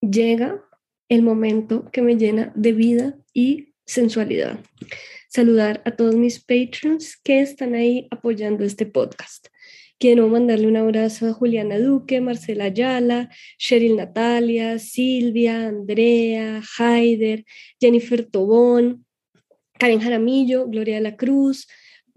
llega el momento que me llena de vida y sensualidad. Saludar a todos mis patrons que están ahí apoyando este podcast. Quiero mandarle un abrazo a Juliana Duque, Marcela Ayala, Cheryl Natalia, Silvia, Andrea, Haider, Jennifer Tobón, Karen Jaramillo, Gloria de la Cruz,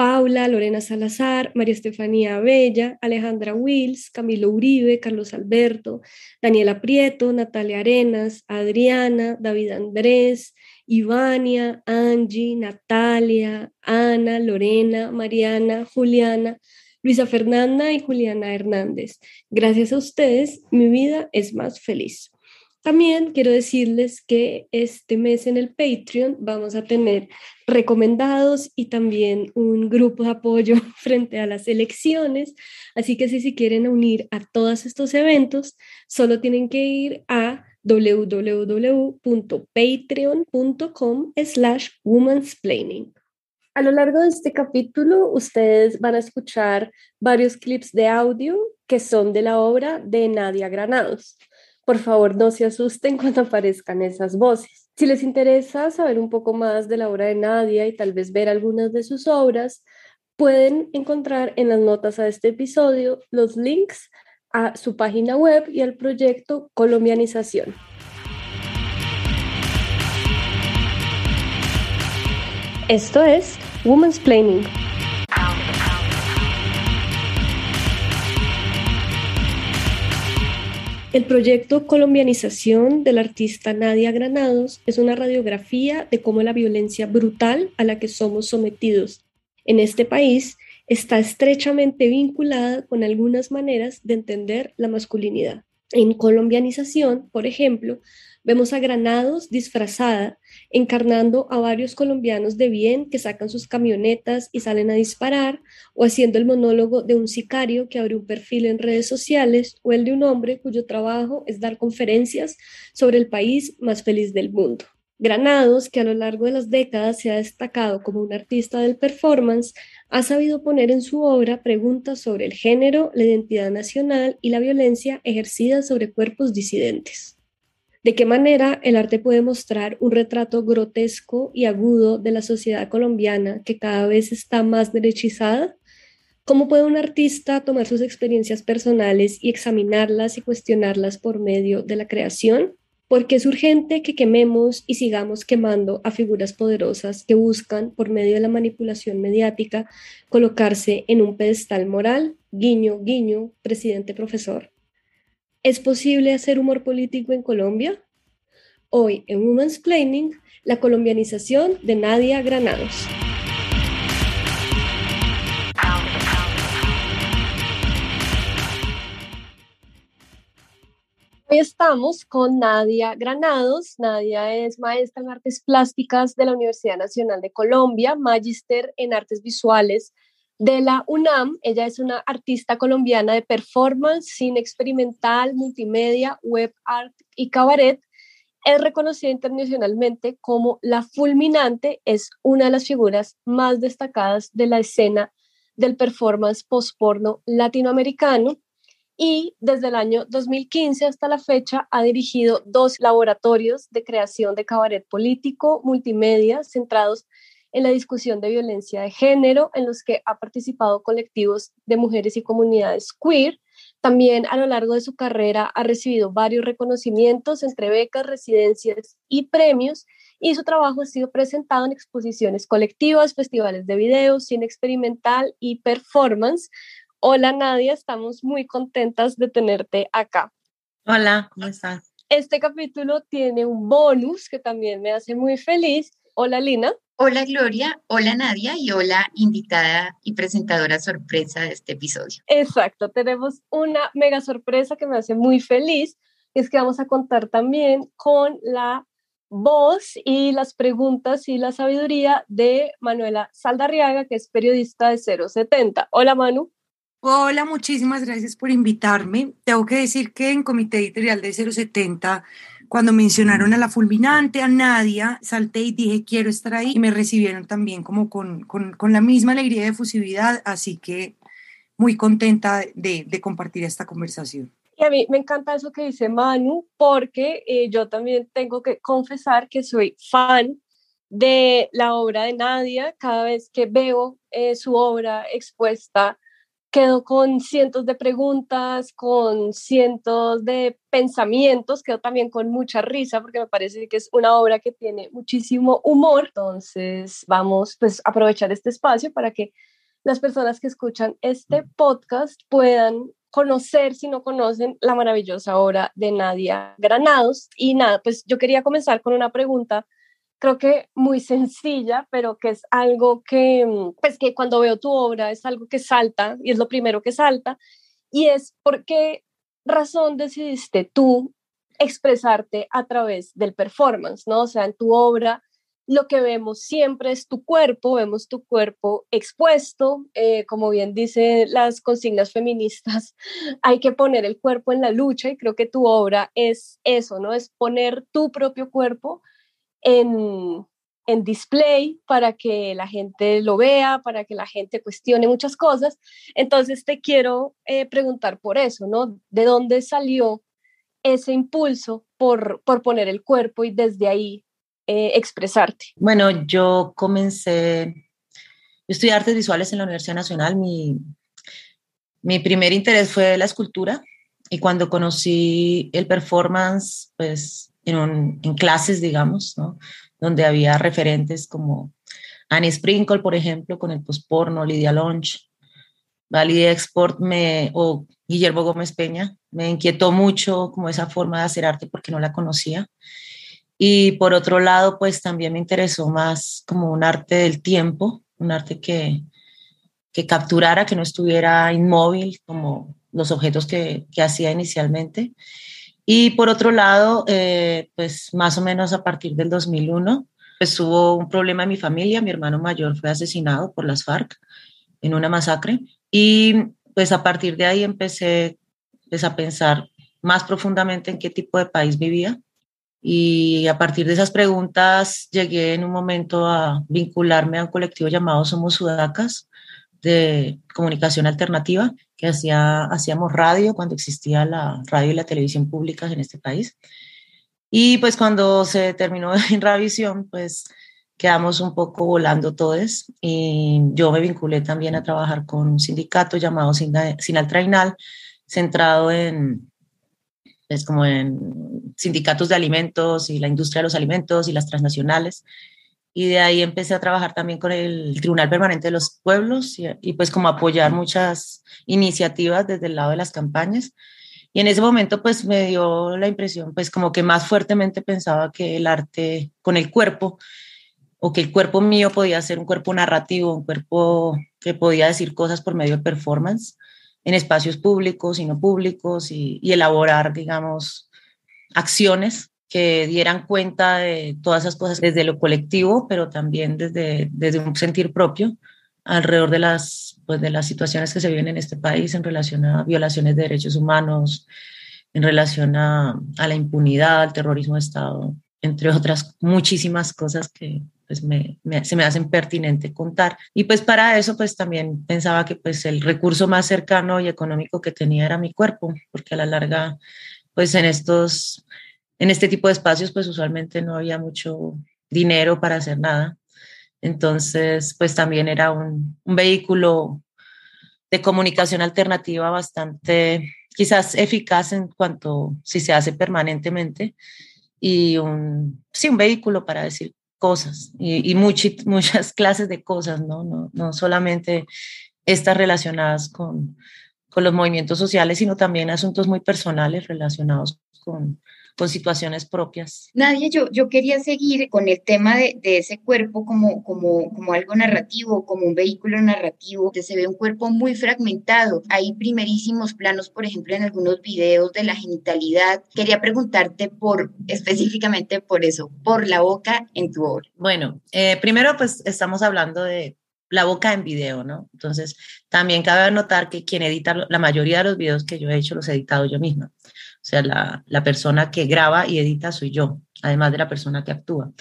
Paula, Lorena Salazar, María Estefanía Bella, Alejandra Wills, Camilo Uribe, Carlos Alberto, Daniela Prieto, Natalia Arenas, Adriana, David Andrés, Ivania, Angie, Natalia, Ana, Lorena, Mariana, Juliana, Luisa Fernanda y Juliana Hernández. Gracias a ustedes, mi vida es más feliz. También quiero decirles que este mes en el Patreon vamos a tener recomendados y también un grupo de apoyo frente a las elecciones. Así que si, si quieren unir a todos estos eventos, solo tienen que ir a www.patreon.com slash womansplaining. A lo largo de este capítulo, ustedes van a escuchar varios clips de audio que son de la obra de Nadia Granados. Por favor, no se asusten cuando aparezcan esas voces. Si les interesa saber un poco más de la obra de Nadia y tal vez ver algunas de sus obras, pueden encontrar en las notas a este episodio los links a su página web y al proyecto Colombianización. Esto es Woman's Planning. El proyecto Colombianización del artista Nadia Granados es una radiografía de cómo la violencia brutal a la que somos sometidos en este país está estrechamente vinculada con algunas maneras de entender la masculinidad. En colombianización, por ejemplo, vemos a Granados disfrazada, encarnando a varios colombianos de bien que sacan sus camionetas y salen a disparar, o haciendo el monólogo de un sicario que abre un perfil en redes sociales, o el de un hombre cuyo trabajo es dar conferencias sobre el país más feliz del mundo. Granados, que a lo largo de las décadas se ha destacado como un artista del performance, ha sabido poner en su obra preguntas sobre el género, la identidad nacional y la violencia ejercida sobre cuerpos disidentes. ¿De qué manera el arte puede mostrar un retrato grotesco y agudo de la sociedad colombiana que cada vez está más derechizada? ¿Cómo puede un artista tomar sus experiencias personales y examinarlas y cuestionarlas por medio de la creación? Porque es urgente que quememos y sigamos quemando a figuras poderosas que buscan, por medio de la manipulación mediática, colocarse en un pedestal moral, guiño, guiño, presidente profesor. ¿Es posible hacer humor político en Colombia? Hoy en Women's Planning, la colombianización de Nadia Granados. Hoy estamos con Nadia Granados. Nadia es maestra en artes plásticas de la Universidad Nacional de Colombia, magíster en artes visuales de la UNAM. Ella es una artista colombiana de performance, cine experimental, multimedia, web art y cabaret. Es reconocida internacionalmente como La Fulminante, es una de las figuras más destacadas de la escena del performance postporno latinoamericano y desde el año 2015 hasta la fecha ha dirigido dos laboratorios de creación de cabaret político, multimedia, centrados en la discusión de violencia de género, en los que ha participado colectivos de mujeres y comunidades queer. También a lo largo de su carrera ha recibido varios reconocimientos entre becas, residencias y premios, y su trabajo ha sido presentado en exposiciones colectivas, festivales de video, cine experimental y performance. Hola Nadia, estamos muy contentas de tenerte acá. Hola, ¿cómo estás? Este capítulo tiene un bonus que también me hace muy feliz. Hola Lina. Hola Gloria, hola Nadia y hola invitada y presentadora sorpresa de este episodio. Exacto, tenemos una mega sorpresa que me hace muy feliz, es que vamos a contar también con la voz y las preguntas y la sabiduría de Manuela Saldarriaga, que es periodista de 070. Hola Manu. Hola, muchísimas gracias por invitarme. Tengo que decir que en Comité Editorial de 070 cuando mencionaron a la fulminante, a Nadia, salté y dije, quiero estar ahí. Y me recibieron también como con, con, con la misma alegría y efusividad, así que muy contenta de, de compartir esta conversación. Y a mí me encanta eso que dice Manu, porque eh, yo también tengo que confesar que soy fan de la obra de Nadia. Cada vez que veo eh, su obra expuesta, quedo con cientos de preguntas, con cientos de pensamientos, quedo también con mucha risa porque me parece que es una obra que tiene muchísimo humor. Entonces vamos pues a aprovechar este espacio para que las personas que escuchan este podcast puedan conocer, si no conocen, la maravillosa obra de Nadia Granados. Y nada, pues yo quería comenzar con una pregunta creo que muy sencilla, pero que es algo que, mm, pues que cuando veo tu obra es algo que salta y es lo primero que salta, y es por qué razón decidiste tú expresarte a través del performance, ¿no? O sea, en tu obra lo que vemos siempre es tu cuerpo, vemos tu cuerpo expuesto, eh, como bien dicen las consignas feministas, hay que poner el cuerpo en la lucha y creo que tu obra es eso, ¿no? Es poner tu propio cuerpo en, en display para que la gente lo vea, para que la gente cuestione muchas cosas. Entonces te quiero eh, preguntar por eso, ¿no? ¿De dónde salió ese impulso por, por poner el cuerpo y desde ahí eh, expresarte? Bueno, yo comencé, yo estudié artes visuales en la Universidad Nacional, mi, mi primer interés fue la escultura y cuando conocí el performance, pues en, en clases, digamos, ¿no? donde había referentes como Annie Sprinkle, por ejemplo, con el postporno, Lidia Lonch, Valide Export me, o Guillermo Gómez Peña. Me inquietó mucho como esa forma de hacer arte porque no la conocía. Y por otro lado, pues también me interesó más como un arte del tiempo, un arte que, que capturara, que no estuviera inmóvil como los objetos que, que hacía inicialmente. Y por otro lado, eh, pues más o menos a partir del 2001, pues hubo un problema en mi familia. Mi hermano mayor fue asesinado por las FARC en una masacre. Y pues a partir de ahí empecé pues, a pensar más profundamente en qué tipo de país vivía. Y a partir de esas preguntas llegué en un momento a vincularme a un colectivo llamado Somos Sudacas de comunicación alternativa que hacía, hacíamos radio cuando existía la radio y la televisión públicas en este país. Y pues cuando se terminó en Ravisión, pues quedamos un poco volando todos y yo me vinculé también a trabajar con un sindicato llamado Sinaltrainal, centrado en, es como en sindicatos de alimentos y la industria de los alimentos y las transnacionales y de ahí empecé a trabajar también con el Tribunal Permanente de los Pueblos y, pues como apoyar muchas iniciativas desde el lado de las campañas. Y en ese momento pues me dio la impresión pues como que más fuertemente pensaba que el arte con el cuerpo o que el cuerpo mío podía ser un cuerpo narrativo, un cuerpo que podía decir cosas por medio de performance en espacios públicos y no públicos y, y elaborar, digamos, acciones que dieran cuenta de todas esas cosas desde lo colectivo, pero también desde, desde un sentir propio alrededor de las, pues de las situaciones que se viven en este país en relación a violaciones de derechos humanos, en relación a, a la impunidad, al terrorismo de Estado, entre otras muchísimas cosas que pues me, se me hacen pertinente contar. Y pues para eso pues también pensaba que pues el recurso más cercano y económico que tenía era mi cuerpo, porque a la larga pues en estos en este tipo de espacios, pues usualmente no había mucho dinero para hacer nada. Entonces, pues también era un, vehículo de comunicación alternativa bastante, quizás eficaz en cuanto si se hace permanentemente y un, sí, un vehículo para decir cosas y, muchas clases de cosas, ¿no? No, no solamente estas relacionadas con, con los movimientos sociales, sino también asuntos muy personales relacionados con, con situaciones propias. Nadia, yo, yo quería seguir con el tema de, de, ese cuerpo como, como, como algo narrativo, como un vehículo narrativo, que se ve un cuerpo muy fragmentado. Hay primerísimos planos, por ejemplo, en algunos videos de la genitalidad. Quería preguntarte por específicamente por eso, por la boca en tu obra. Bueno, eh, primero pues estamos hablando de la boca en video, ¿no? Entonces, también cabe notar que quien edita la mayoría de los videos que yo he hecho los he editado yo misma. O sea, la, la persona que graba y edita soy yo, además de la persona que actúa.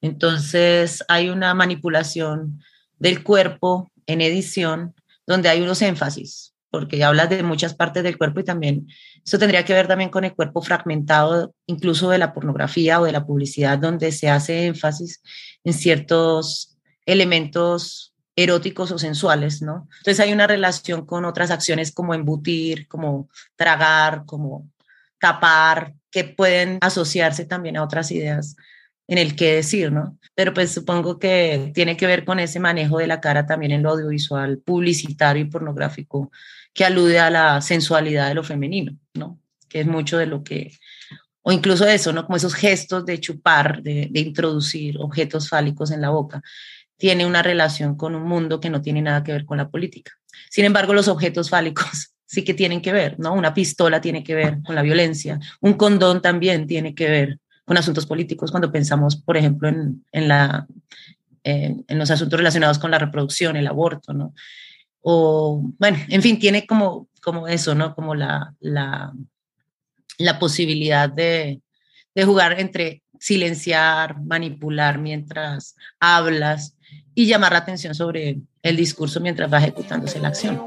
Entonces, hay una manipulación del cuerpo en edición donde hay unos énfasis. porque hablas de muchas partes del cuerpo y también eso tendría que ver también con el cuerpo fragmentado, incluso de la pornografía o de la publicidad, donde se hace énfasis en ciertos elementos eróticos o sensuales, ¿no? Entonces hay una relación con otras acciones como embutir, como tragar, como tapar, que pueden asociarse también a otras ideas en el qué decir, ¿no? Pero pues supongo que tiene que ver con ese manejo de la cara también en lo audiovisual, publicitario y pornográfico, que alude a la sensualidad de lo femenino, ¿no? Que es mucho de lo que, o incluso eso, ¿no? Como esos gestos de chupar, de, de introducir objetos fálicos en la boca, tiene una relación con un mundo que no tiene nada que ver con la política. Sin embargo, los objetos fálicos sí que tienen que ver, ¿no? Una pistola tiene que ver con la violencia, un condón también tiene que ver con asuntos políticos cuando pensamos, por ejemplo, en, en la, en, los asuntos relacionados con la reproducción, el aborto, ¿no? O, bueno, en fin, tiene como, como eso, ¿no? Como la, la, la posibilidad de, de jugar entre silenciar, manipular mientras hablas y llamar la atención sobre el discurso mientras va ejecutándose la acción.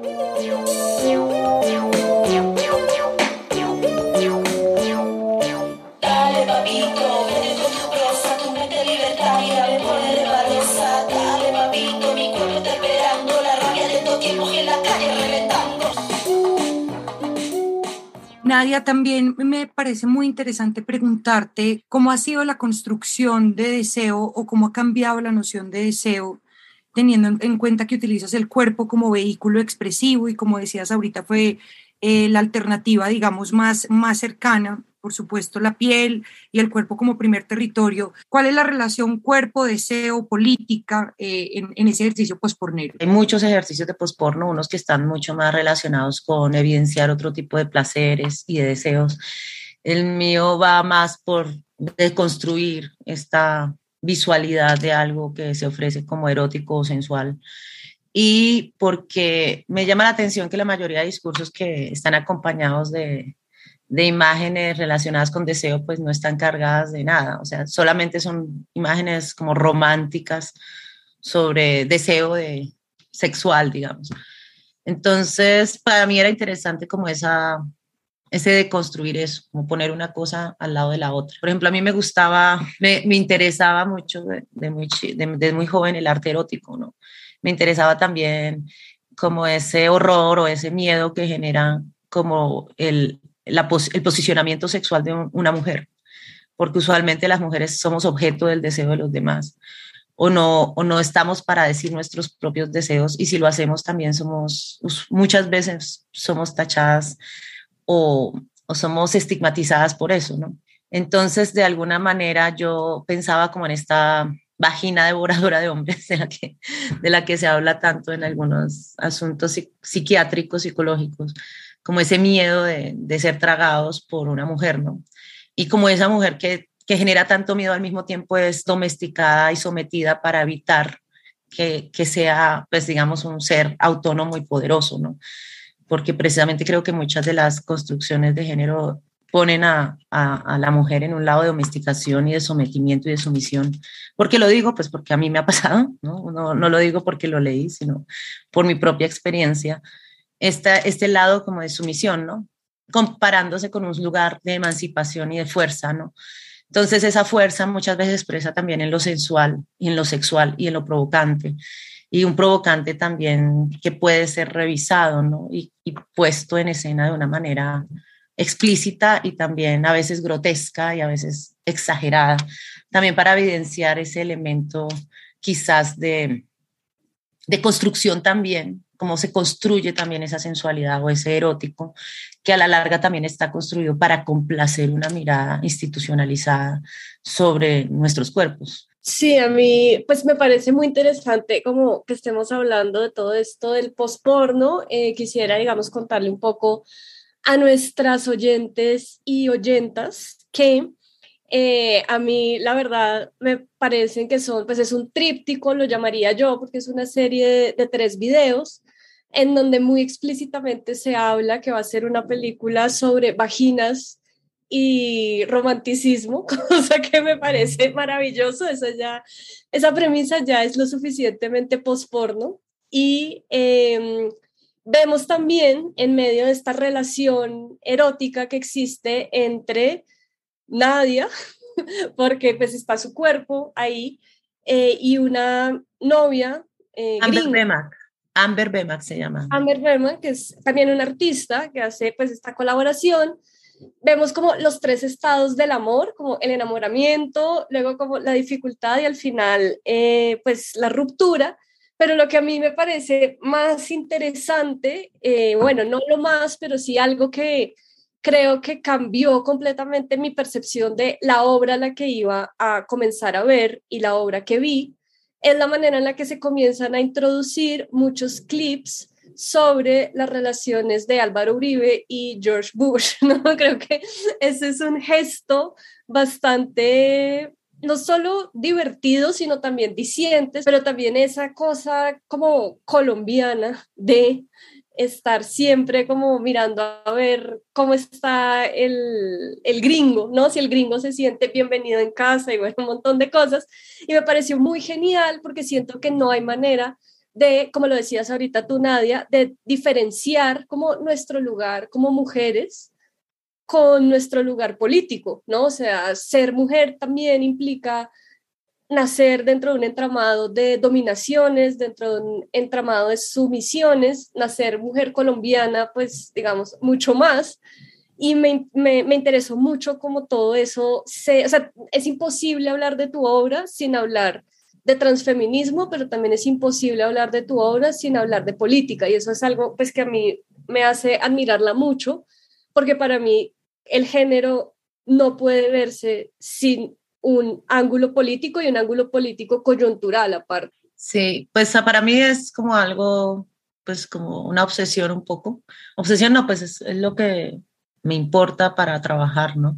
Nadia, también me parece muy interesante preguntarte cómo ha sido la construcción de deseo o cómo ha cambiado la noción de deseo teniendo en cuenta que utilizas el cuerpo como vehículo expresivo y como decías ahorita fue eh, la alternativa, digamos, más, más cercana por supuesto, la piel y el cuerpo como primer territorio. ¿Cuál es la relación cuerpo-deseo, política eh, en, ese ejercicio pospornero? Hay muchos ejercicios de posporno, unos que están mucho más relacionados con evidenciar otro tipo de placeres y de deseos. El mío va más por deconstruir esta visualidad de algo que se ofrece como erótico o sensual y porque me llama la atención que la mayoría de discursos que están acompañados de, de imágenes relacionadas con deseo, pues no están cargadas de nada, o sea, solamente son imágenes como románticas sobre deseo de sexual, digamos. Entonces, para mí era interesante como esa, ese de construir eso, como poner una cosa al lado de la otra. Por ejemplo, a mí me gustaba, me, me interesaba mucho de, muy, de, muy joven el arte erótico, ¿no? Me interesaba también como ese horror o ese miedo que genera como el, el posicionamiento sexual de una mujer, porque usualmente las mujeres somos objeto del deseo de los demás o no, o no estamos para decir nuestros propios deseos y si lo hacemos también somos, muchas veces somos tachadas o, o somos estigmatizadas por eso, ¿no? Entonces, de alguna manera yo pensaba como en esta vagina devoradora de hombres de la que, de la que se habla tanto en algunos asuntos psiquiátricos, psicológicos, como ese miedo de, ser tragados por una mujer, ¿no? Y como esa mujer que, que, genera tanto miedo al mismo tiempo es domesticada y sometida para evitar que, que sea, pues digamos, un ser autónomo y poderoso, ¿no? Porque precisamente creo que muchas de las construcciones de género ponen a, a, a, la mujer en un lado de domesticación y de sometimiento y de sumisión. ¿Por qué lo digo? Pues porque a mí me ha pasado, ¿no? No, no lo digo porque lo leí, sino por mi propia experiencia esta, este lado como de sumisión, ¿no? Comparándose con un lugar de emancipación y de fuerza, ¿no? Entonces esa fuerza muchas veces expresa también en lo sensual y en lo sexual y en lo provocante. Y un provocante también que puede ser revisado, ¿no? Y, y puesto en escena de una manera explícita y también a veces grotesca y a veces exagerada, también para evidenciar ese elemento quizás de, de construcción también cómo se construye también esa sensualidad o ese erótico, que a la larga también está construido para complacer una mirada institucionalizada sobre nuestros cuerpos. Sí, a mí pues me parece muy interesante como que estemos hablando de todo esto del posporno. Eh, quisiera, digamos, contarle un poco a nuestras oyentes y oyentas que eh, a mí, la verdad, me parecen que son, pues es un tríptico, lo llamaría yo, porque es una serie de, tres videos en donde muy explícitamente se habla que va a ser una película sobre vaginas y romanticismo, cosa que me parece maravilloso. Esa, ya, esa premisa ya es lo suficientemente posporno. Y eh, vemos también en medio de esta relación erótica que existe entre Nadia, porque pues está su cuerpo ahí, eh, y una novia. Eh, Amber Bemac. Amber Bemac se llama. Amber Bemac, que es también una artista que hace pues esta colaboración. Vemos como los tres estados del amor, como el enamoramiento, luego como la dificultad y al final eh, pues la ruptura. Pero lo que a mí me parece más interesante, bueno, no lo más, pero sí algo que creo que cambió completamente mi percepción de la obra a la que iba a comenzar a ver y la obra que vi, es la manera en la que se comienzan a introducir muchos clips sobre las relaciones de Álvaro Uribe y George Bush, ¿no? Creo que ese es un gesto bastante no solo divertidos, sino también dicientes, pero también esa cosa como colombiana de estar siempre como mirando a ver cómo está el, el, gringo, ¿no? Si el gringo se siente bienvenido en casa y bueno, un montón de cosas. Y me pareció muy genial porque siento que no hay manera de, como lo decías ahorita tú, Nadia, de diferenciar como nuestro lugar como mujeres con nuestro lugar político, ¿no? O sea, ser mujer también implica nacer dentro de un entramado de dominaciones, dentro de un entramado de sumisiones, nacer mujer colombiana, pues digamos, mucho más. Y me, me, me interesó mucho cómo todo eso, se, o sea, es imposible hablar de tu obra sin hablar de transfeminismo, pero también es imposible hablar de tu obra sin hablar de política. Y eso es algo pues que a mí me hace admirarla mucho, porque para mí el género no puede verse sin un ángulo político y un ángulo político coyuntural aparte. Sí, pues para mí es como algo, pues como una obsesión un poco. Obsesión no, pues es, lo que me importa para trabajar, ¿no?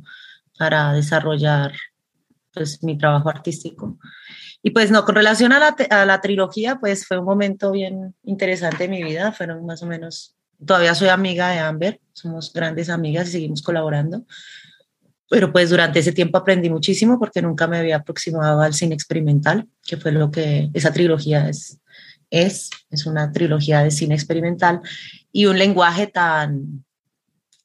Para desarrollar pues mi trabajo artístico. Y pues no, con relación a la, a la trilogía, pues fue un momento bien interesante de mi vida, fueron más o menos Todavía soy amiga de Amber, somos grandes amigas y seguimos colaborando. Pero pues durante ese tiempo aprendí muchísimo porque nunca me había aproximado al cine experimental, que fue lo que esa trilogía es. Es, es una trilogía de cine experimental y un lenguaje tan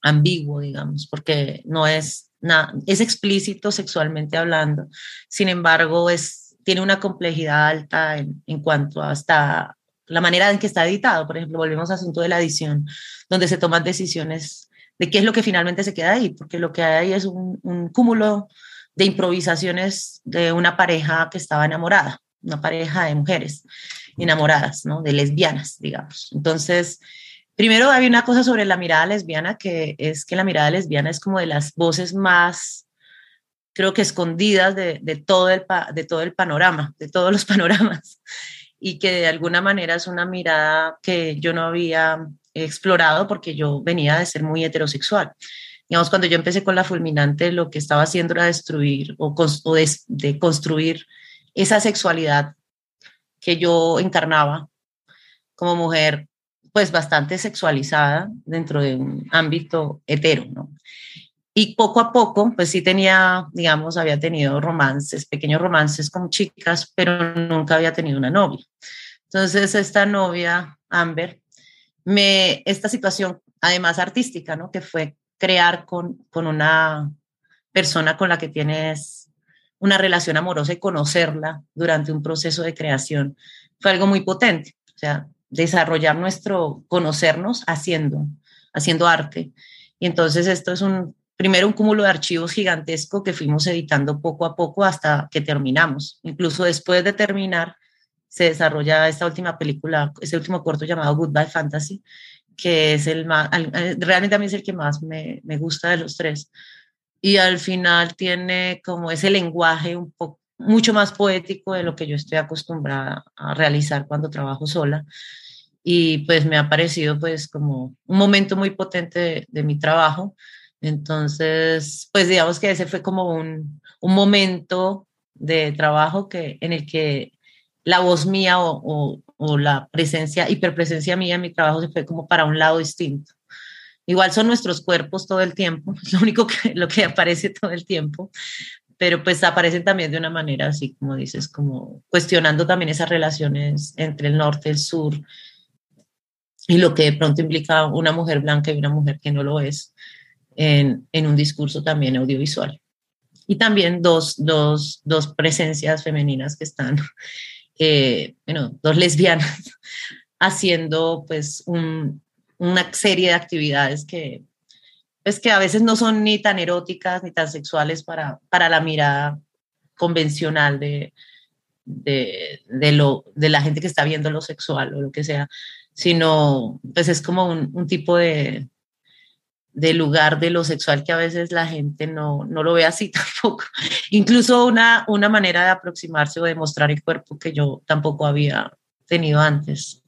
ambiguo, digamos, porque no es nada, es explícito sexualmente hablando, sin embargo, es, tiene una complejidad alta en, en cuanto a hasta la manera en que está editado. Por ejemplo, volvemos al asunto de la edición, donde se toman decisiones de qué es lo que finalmente se queda ahí, porque lo que hay ahí es un, cúmulo de improvisaciones de una pareja que estaba enamorada, una pareja de mujeres enamoradas, ¿no? De lesbianas, digamos. Entonces, primero hay una cosa sobre la mirada lesbiana, que es que la mirada lesbiana es como de las voces más, creo que escondidas de todo, el, de todo el panorama, de todos los panoramas y que de alguna manera es una mirada que yo no había explorado porque yo venía de ser muy heterosexual. Digamos, cuando yo empecé con la fulminante, lo que estaba haciendo era destruir o, de, construir esa sexualidad que yo encarnaba como mujer, pues bastante sexualizada dentro de un ámbito hetero, ¿no? Y poco a poco, pues sí tenía, digamos, había tenido romances, pequeños romances con chicas, pero nunca había tenido una novia. Entonces, esta novia, Amber, me, esta situación, además artística, ¿no? Que fue crear con, con una persona con la que tienes una relación amorosa y conocerla durante un proceso de creación, fue algo muy potente. O sea, desarrollar nuestro, conocernos haciendo, haciendo arte. Y entonces esto es un primero un cúmulo de archivos gigantesco que fuimos editando poco a poco hasta que terminamos. Incluso después de terminar, se desarrolla esta última película, este último corto llamado Goodbye Fantasy, que es el más, realmente a mí es el que más me, me gusta de los tres. Y al final tiene como ese lenguaje un poco mucho más poético de lo que yo estoy acostumbrada a realizar cuando trabajo sola. Y pues me ha parecido pues como un momento muy potente de, de mi trabajo entonces, pues digamos que ese fue como un, un momento de trabajo que, en el que la voz mía o, o, la presencia, hiperpresencia mía en mi trabajo se fue como para un lado distinto. Igual son nuestros cuerpos todo el tiempo, es lo único que, lo que aparece todo el tiempo, pero pues aparecen también de una manera así, como dices, como cuestionando también esas relaciones entre el norte, el sur, y lo que de pronto implica una mujer blanca y una mujer que no lo es en, en un discurso también audiovisual. Y también dos, dos, dos presencias femeninas que están, eh, bueno, dos lesbianas haciendo pues un, una serie de actividades que, pues, que a veces no son ni tan eróticas ni tan sexuales para, para la mirada convencional de, de, de, lo, de la gente que está viendo lo sexual o lo que sea, sino pues es como un, un tipo de, de lugar de lo sexual que a veces la gente no, no lo ve así tampoco. Incluso una, una manera de aproximarse o de mostrar el cuerpo que yo tampoco había tenido antes.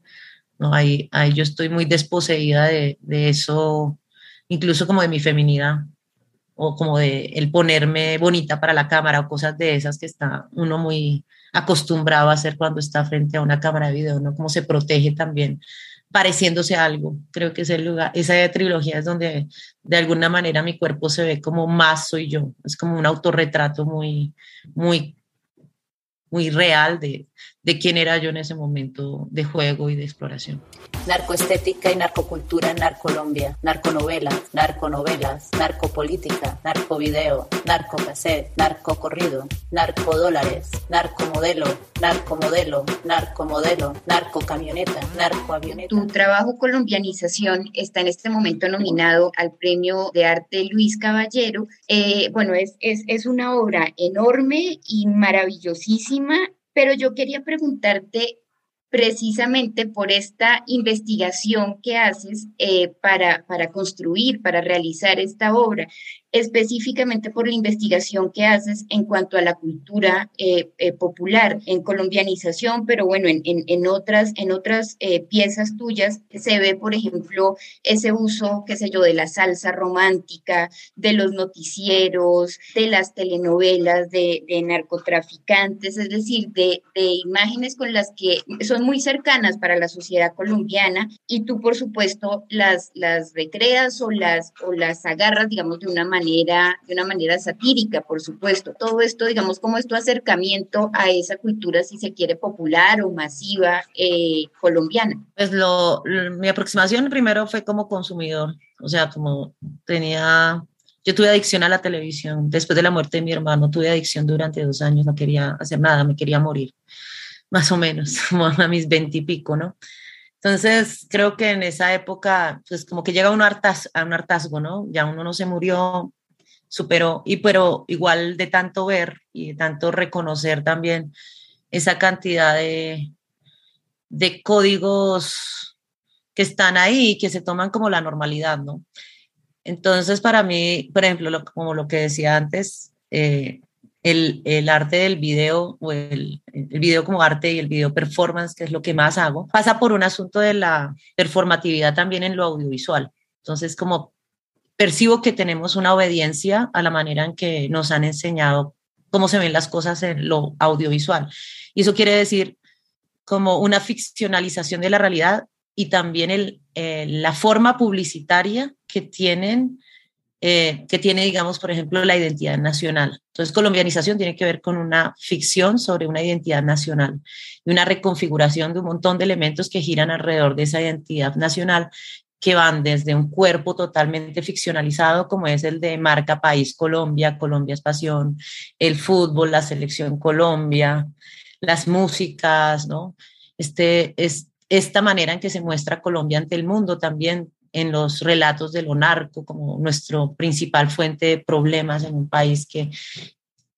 ¿no? Ahí, ahí yo estoy muy desposeída de, de eso, incluso como de mi feminidad o como de el ponerme bonita para la cámara o cosas de esas que está uno muy acostumbrado a hacer cuando está frente a una cámara de video, ¿no? Cómo se protege también pareciéndose a algo. Creo que ese lugar, esa trilogía es donde de alguna manera mi cuerpo se ve como más soy yo. Es como un autorretrato muy, muy muy real de, de quién era yo en ese momento de juego y de exploración. Narcoestética y narcocultura en Narcolombia, narconovela, narconovelas, narcopolítica, narcovideo, narcocassette, narcocorrido, narcodólares, narcomodelo, narcomodelo, narcomodelo, narcocamioneta, narcoavioneta. Tu trabajo colombianización está en este momento nominado al Premio de Arte Luis Caballero. Eh, bueno, es, es, es una obra enorme y maravillosísima, pero yo quería preguntarte precisamente por esta investigación que haces eh, para, para construir, para realizar esta obra específicamente por la investigación que haces en cuanto a la cultura eh, eh, popular, en colombianización, pero bueno, en, en, otras, en otras eh, piezas tuyas se ve, por ejemplo, ese uso, qué sé yo, de la salsa romántica, de los noticieros, de las telenovelas, de, de narcotraficantes, es decir, de, de imágenes con las que son muy cercanas para la sociedad colombiana y tú, por supuesto, las, las recreas o las, o las agarras, digamos, de una manera manera, de una manera satírica, por supuesto. Todo esto, digamos, como es tu acercamiento a esa cultura, si se quiere, popular o masiva eh, colombiana. Pues lo, mi aproximación primero fue como consumidor, o sea, como tenía, yo tuve adicción a la televisión, después de la muerte de mi hermano, tuve adicción durante dos años, no quería hacer nada, me quería morir, más o menos, como a mis veintipico, ¿no? Entonces, creo que en esa época, pues como que llega uno a un hartazgo, ¿no? Ya uno no se murió, superó, y pero igual de tanto ver y de tanto reconocer también esa cantidad de, de códigos que están ahí y que se toman como la normalidad, ¿no? Entonces, para mí, por ejemplo, como lo que decía antes, eh, el, el, arte del video o el, el, video como arte y el video performance, que es lo que más hago, pasa por un asunto de la performatividad también en lo audiovisual. Entonces, como percibo que tenemos una obediencia a la manera en que nos han enseñado cómo se ven las cosas en lo audiovisual. Y eso quiere decir como una ficcionalización de la realidad y también el, eh, la forma publicitaria que tienen eh, que tiene, digamos, por ejemplo, la identidad nacional. Entonces, colombianización tiene que ver con una ficción sobre una identidad nacional y una reconfiguración de un montón de elementos que giran alrededor de esa identidad nacional que van desde un cuerpo totalmente ficcionalizado como es el de marca País Colombia, Colombia es pasión, el fútbol, la selección Colombia, las músicas, ¿no? Este, es, esta manera en que se muestra Colombia ante el mundo también en los relatos de lo narco como nuestro principal fuente de problemas en un país que,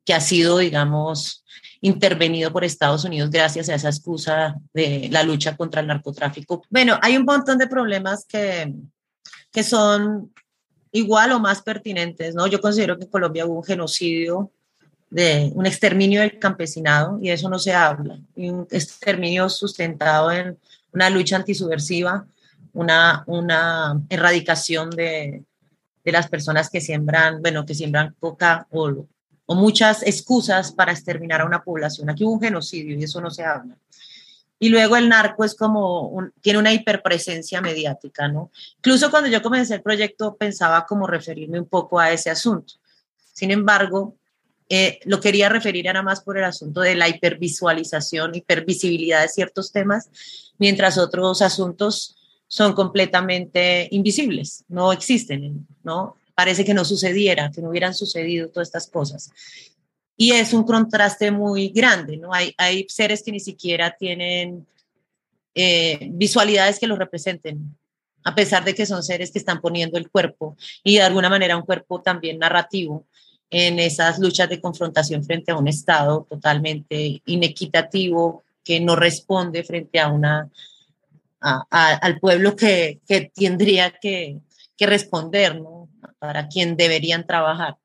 que ha sido, digamos, intervenido por Estados Unidos gracias a esa excusa de la lucha contra el narcotráfico. Bueno, hay un montón de problemas que, que son igual o más pertinentes, ¿no? Yo considero que en Colombia hubo un genocidio de un exterminio del campesinado y de eso no se habla, y un exterminio sustentado en una lucha antisubversiva una, una erradicación de, de las personas que siembran, bueno, que siembran coca o, o muchas excusas para exterminar a una población. Aquí hubo un genocidio y eso no se habla. Y luego el narco es como, tiene una hiperpresencia mediática, ¿no? Incluso cuando yo comencé el proyecto pensaba como referirme un poco a ese asunto. Sin embargo, eh, lo quería referir nada más por el asunto de la hipervisualización, hipervisibilidad de ciertos temas, mientras otros asuntos son completamente invisibles, no existen, ¿no? Parece que no sucediera, que no hubieran sucedido todas estas cosas. Y es un contraste muy grande, ¿no? Hay, hay seres que ni siquiera tienen eh, visualidades que los representen, a pesar de que son seres que están poniendo el cuerpo y de alguna manera un cuerpo también narrativo en esas luchas de confrontación frente a un Estado totalmente inequitativo que no responde frente a una al pueblo que, que tendría que, que, responder, ¿no? Para quien deberían trabajar.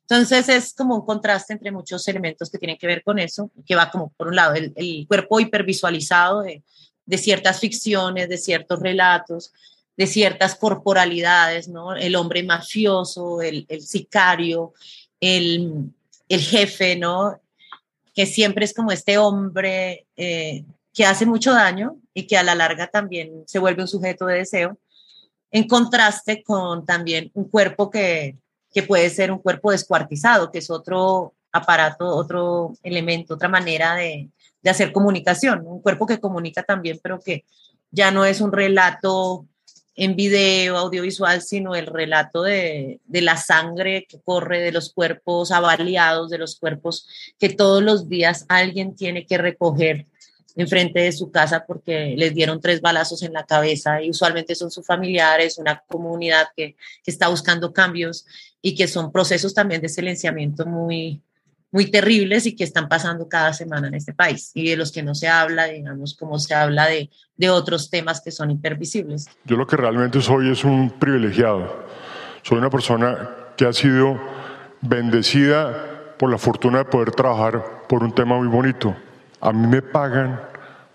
Entonces es como un contraste entre muchos elementos que tienen que ver con eso, que va como por un lado el, el cuerpo hipervisualizado de, de ciertas ficciones, de ciertos relatos, de ciertas corporalidades, ¿no? El hombre mafioso, el, el sicario, el, el, jefe, ¿no? Que siempre es como este hombre eh, que hace mucho daño y que a la larga también se vuelve un sujeto de deseo, en contraste con también un cuerpo que, que puede ser un cuerpo descuartizado, que es otro aparato, otro elemento, otra manera de, de hacer comunicación, un cuerpo que comunica también, pero que ya no es un relato en video, audiovisual, sino el relato de, de, la sangre que corre, de los cuerpos avaliados, de los cuerpos que todos los días alguien tiene que recoger enfrente de su casa porque les dieron tres balazos en la cabeza y usualmente son sus familiares, una comunidad que, que está buscando cambios y que son procesos también de silenciamiento muy, muy terribles y que están pasando cada semana en este país y de los que no se habla, digamos, como se habla de, de otros temas que son hipervisibles. Yo lo que realmente soy es un privilegiado. Soy una persona que ha sido bendecida por la fortuna de poder trabajar por un tema muy bonito. A mí me pagan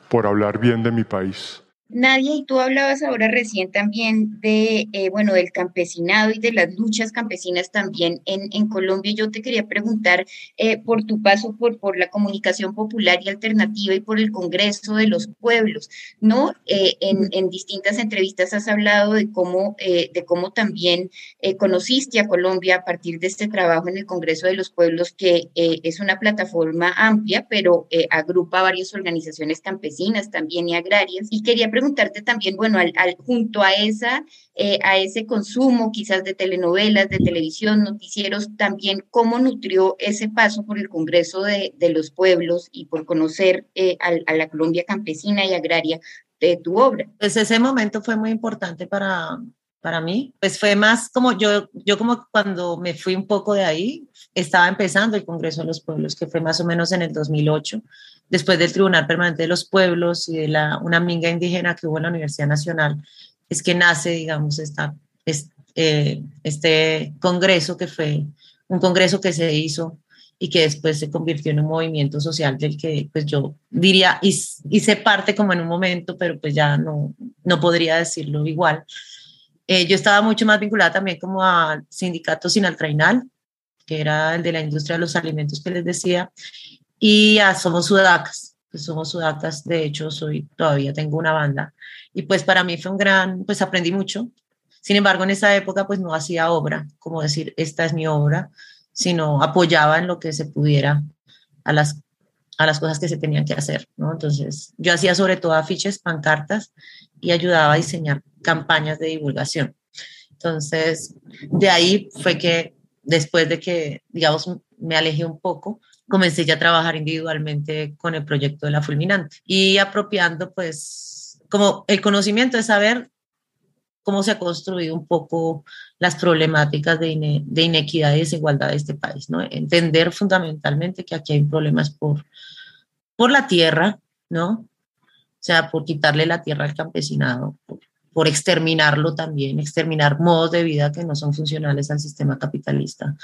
por hablar bien de mi país. Nadia, y tú hablabas ahora recién también de, eh, bueno, del campesinado y de las luchas campesinas también en, en Colombia. Yo te quería preguntar eh, por tu paso por, por la comunicación popular y alternativa y por el Congreso de los Pueblos, ¿no? Eh, en, en, distintas entrevistas has hablado de cómo, de cómo también conociste a Colombia a partir de este trabajo en el Congreso de los Pueblos, que es una plataforma amplia, pero agrupa varias organizaciones campesinas también y agrarias. Y quería preguntarte también, bueno, al, junto a, esa, eh, a ese consumo quizás de telenovelas, de televisión, noticieros, también cómo nutrió ese paso por el Congreso de, de los Pueblos y por conocer eh, a, a la Colombia campesina y agraria de tu obra. Pues ese momento fue muy importante para, para mí, pues fue más como yo, yo como cuando me fui un poco de ahí, estaba empezando el Congreso de los Pueblos, que fue más o menos en el 2008, después del Tribunal Permanente de los Pueblos y de la, una minga indígena que hubo en la Universidad Nacional, es que nace, digamos, esta, este, este congreso que fue un congreso que se hizo y que después se convirtió en un movimiento social del que pues yo diría hice parte como en un momento, pero pues ya no, no podría decirlo igual. Eh, yo estaba mucho más vinculada también como al sindicato Sinaltrainal, que era el de la industria de los alimentos que les decía, y a Somos Sudacas, que somos Sudacas, de hecho soy, todavía tengo una banda, y pues para mí fue un gran, pues aprendí mucho, sin embargo en esa época pues no hacía obra, como decir, esta es mi obra, sino apoyaba en lo que se pudiera a las, a las cosas que se tenían que hacer, ¿no? Entonces yo hacía sobre todo afiches, pancartas y ayudaba a diseñar campañas de divulgación. Entonces, de ahí fue que después de que, digamos, me alejé un poco, comencé ya a trabajar individualmente con el proyecto de la fulminante y apropiando pues como el conocimiento de saber cómo se ha construido un poco las problemáticas de, de inequidad y desigualdad de este país, ¿no? Entender fundamentalmente que aquí hay problemas por, por la tierra, ¿no? O sea, por quitarle la tierra al campesinado, por, por exterminarlo también, exterminar modos de vida que no son funcionales al sistema capitalista.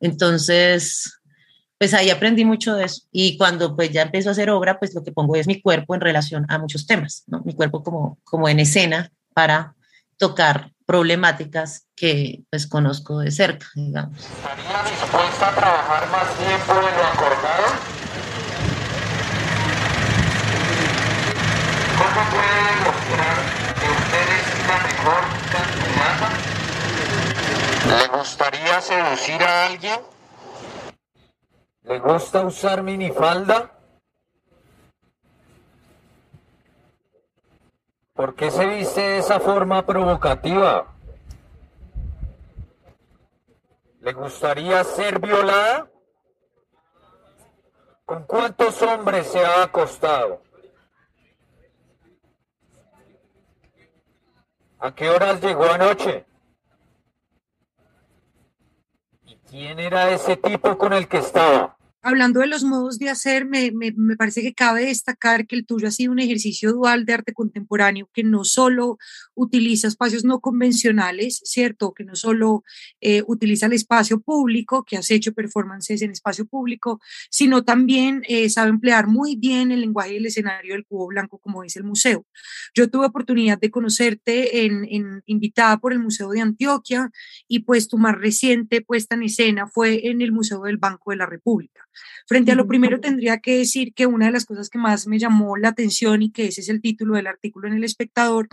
Entonces, pues ahí aprendí mucho de eso. Y cuando pues ya empiezo a hacer obra, pues lo que pongo es mi cuerpo en relación a muchos temas, ¿no? Mi cuerpo como, como en escena para tocar problemáticas que pues conozco de cerca, digamos. ¿Estaría dispuesta a trabajar más tiempo de lo acordado? ¿Cómo puede demostrar que usted es la mejor candidata? ¿Le gustaría seducir a alguien? ¿Le gusta usar minifalda? ¿Por qué se viste de esa forma provocativa? ¿Le gustaría ser violada? ¿Con cuántos hombres se ha acostado? ¿A qué horas llegó anoche? ¿Y quién era ese tipo con el que estaba? Hablando de los modos de hacer, me, me, me, parece que cabe destacar que el tuyo ha sido un ejercicio dual de arte contemporáneo que no solo utiliza espacios no convencionales, ¿cierto? Que no solo eh, utiliza el espacio público, que has hecho performances en espacio público, sino también eh, sabe emplear muy bien el lenguaje y el escenario del cubo blanco, como dice el museo. Yo tuve oportunidad de conocerte en, en, invitada por el Museo de Antioquia y pues tu más reciente puesta en escena fue en el Museo del Banco de la República. Frente a lo primero, tendría que decir que una de las cosas que más me llamó la atención y que ese es el título del artículo en El Espectador,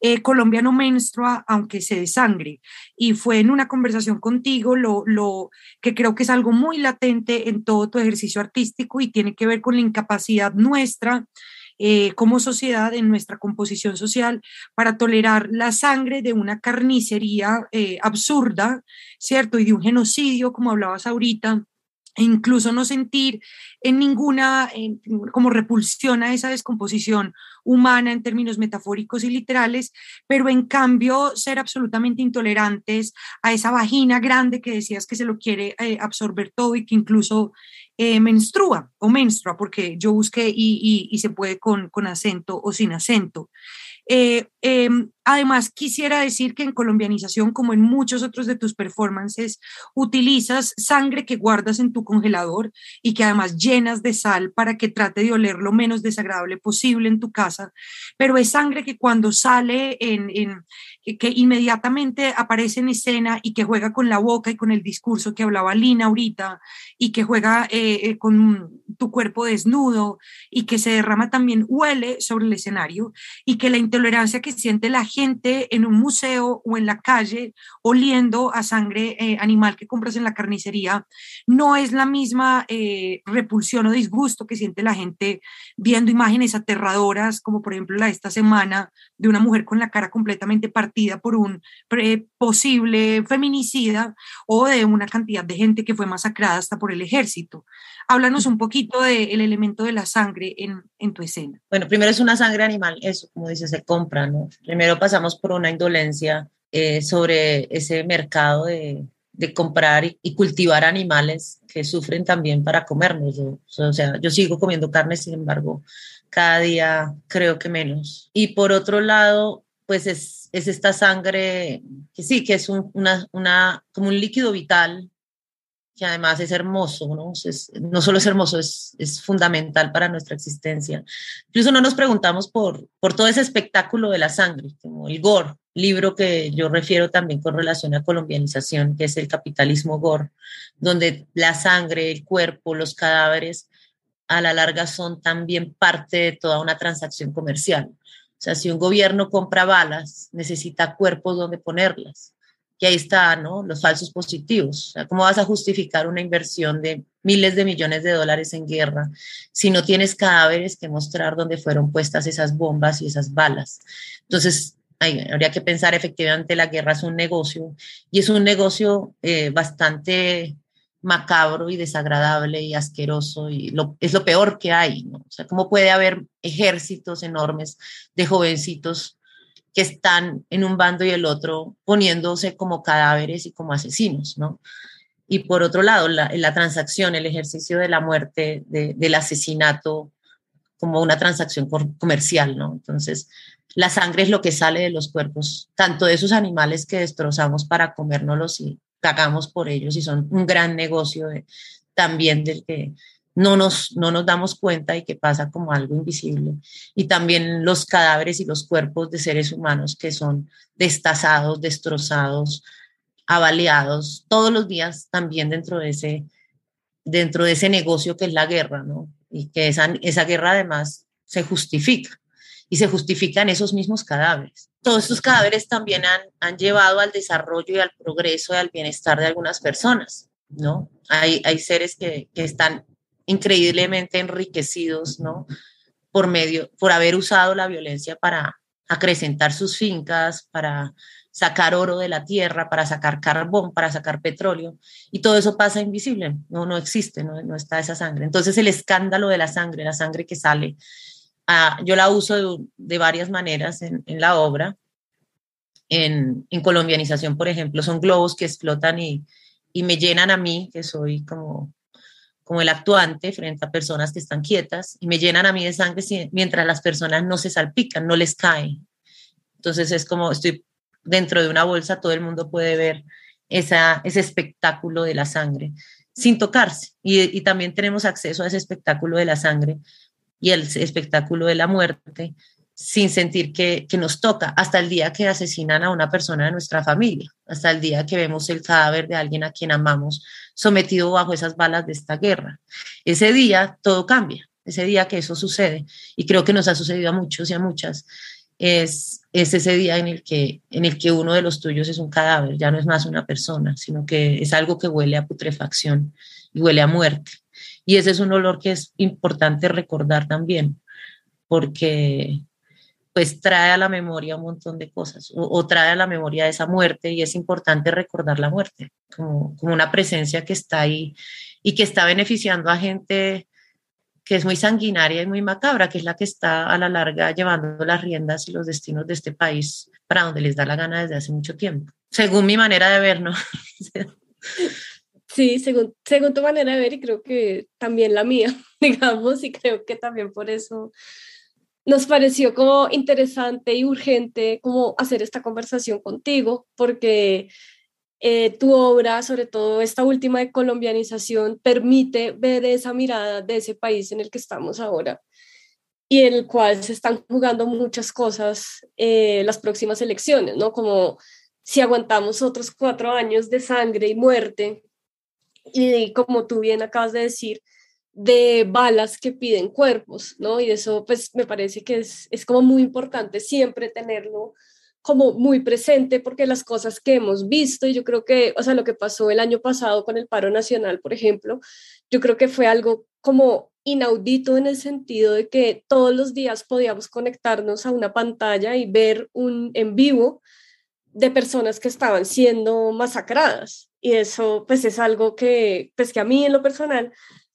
eh, Colombia no menstrua aunque se desangre. Y fue en una conversación contigo lo, lo que creo que es algo muy latente en todo tu ejercicio artístico y tiene que ver con la incapacidad nuestra eh, como sociedad, en nuestra composición social, para tolerar la sangre de una carnicería eh, absurda, ¿cierto? Y de un genocidio, como hablabas ahorita, e incluso no sentir en ninguna como repulsión a esa descomposición humana en términos metafóricos y literales, pero en cambio ser absolutamente intolerantes a esa vagina grande que decías que se lo quiere eh, absorber todo y que incluso eh, menstrua o menstrua, porque yo busqué y, y, se puede con, con acento o sin acento. Eh, em, además, quisiera decir que en colombianización, como en muchos otros de tus performances, utilizas sangre que guardas en tu congelador y que además llenas de sal para que trate de oler lo menos desagradable posible en tu casa, pero es sangre que cuando sale que inmediatamente aparece en escena y que juega con la boca y con el discurso que hablaba Lina ahorita y que juega eh, eh, con tu cuerpo desnudo y que se derrama también, huele sobre el escenario y que la intolerancia que siente la gente en un museo o en la calle oliendo a sangre eh, animal que compras en la carnicería no es la misma repulsión o disgusto que siente la gente viendo imágenes aterradoras como por ejemplo la de esta semana de una mujer con la cara completamente partida por un posible feminicida o de una cantidad de gente que fue masacrada hasta por el ejército. Háblanos un poquito del elemento de la sangre en, en, tu escena. Bueno, primero es una sangre animal, eso, como dice, se compra, ¿no? Primero pasamos por una indolencia eh, sobre ese mercado de, de comprar y, cultivar animales que sufren también para comernos. o sea, yo sigo comiendo carne, sin embargo, cada día creo que menos. Y por otro lado, pues es, es esta sangre que sí, que es una, una, como un líquido vital, que además es hermoso, ¿no? Es, no solo es hermoso, es, es, fundamental para nuestra existencia. Incluso no nos preguntamos por, por todo ese espectáculo de la sangre, como el gore, libro que yo refiero también con relación a colombianización, que es el capitalismo gore, donde la sangre, el cuerpo, los cadáveres, a la larga son también parte de toda una transacción comercial. O sea, si un gobierno compra balas, necesita cuerpos donde ponerlas. Y ahí está, ¿no? Los falsos positivos. O sea, ¿cómo vas a justificar una inversión de miles de millones de dólares en guerra si no tienes cadáveres que mostrar dónde fueron puestas esas bombas y esas balas? Entonces, habría que pensar efectivamente la guerra es un negocio y es un negocio eh, bastante macabro y desagradable y asqueroso y lo, es lo peor que hay, ¿no? O sea, ¿cómo puede haber ejércitos enormes de jovencitos que están en un bando y el otro poniéndose como cadáveres y como asesinos, ¿no? Y por otro lado, la, transacción, el ejercicio de la muerte, de, del asesinato como una transacción comercial, ¿no? Entonces, la sangre es lo que sale de los cuerpos, tanto de esos animales que destrozamos para comérnoslos y pagamos por ellos y son un gran negocio también del que no nos, no nos damos cuenta y que pasa como algo invisible. Y también los cadáveres y los cuerpos de seres humanos que son destazados, destrozados, avaliados todos los días también dentro de ese, dentro de ese negocio que es la guerra, ¿no? Y que esa, esa guerra además se justifica y se justifican esos mismos cadáveres todos estos cadáveres también han, han, llevado al desarrollo y al progreso y al bienestar de algunas personas, ¿no? Hay, hay seres que, que están increíblemente enriquecidos, ¿no? Por medio, por haber usado la violencia para acrecentar sus fincas, para sacar oro de la tierra, para sacar carbón, para sacar petróleo, y todo eso pasa invisible, no, no existe, no, no está esa sangre. Entonces el escándalo de la sangre, la sangre que sale, ah, yo la uso de, varias maneras en, en la obra. En, en, colombianización, por ejemplo, son globos que explotan y, y me llenan a mí, que soy como como el actuante frente a personas que están quietas y me llenan a mí de sangre mientras las personas no se salpican, no les cae. Entonces es como estoy dentro de una bolsa, todo el mundo puede ver esa, ese espectáculo de la sangre sin tocarse. Y, y también tenemos acceso a ese espectáculo de la sangre y el espectáculo de la muerte sin sentir que, que, nos toca, hasta el día que asesinan a una persona de nuestra familia, hasta el día que vemos el cadáver de alguien a quien amamos sometido bajo esas balas de esta guerra. Ese día todo cambia, ese día que eso sucede, y creo que nos ha sucedido a muchos y a muchas, es, es ese día en el, que, en el que uno de los tuyos es un cadáver, ya no es más una persona, sino que es algo que huele a putrefacción y huele a muerte. Y ese es un olor que es importante recordar también, porque pues trae a la memoria un montón de cosas o, trae a la memoria esa muerte y es importante recordar la muerte como, como, una presencia que está ahí y que está beneficiando a gente que es muy sanguinaria y muy macabra, que es la que está a la larga llevando las riendas y los destinos de este país para donde les da la gana desde hace mucho tiempo, según mi manera de ver, ¿no? Sí, según, según tu manera de ver y creo que también la mía, digamos, y creo que también por eso nos pareció como interesante y urgente como hacer esta conversación contigo, porque eh, tu obra, sobre todo esta última de colombianización, permite ver esa mirada de ese país en el que estamos ahora y en el cual se están jugando muchas cosas eh, las próximas elecciones, ¿no? Como si aguantamos otros cuatro años de sangre y muerte, y como tú bien acabas de decir, de balas que piden cuerpos, ¿no? Y eso pues me parece que es, es como muy importante siempre tenerlo como muy presente porque las cosas que hemos visto y yo creo que, o sea, lo que pasó el año pasado con el paro nacional, por ejemplo, yo creo que fue algo como inaudito en el sentido de que todos los días podíamos conectarnos a una pantalla y ver un en vivo de personas que estaban siendo masacradas y eso pues es algo que pues que a mí en lo personal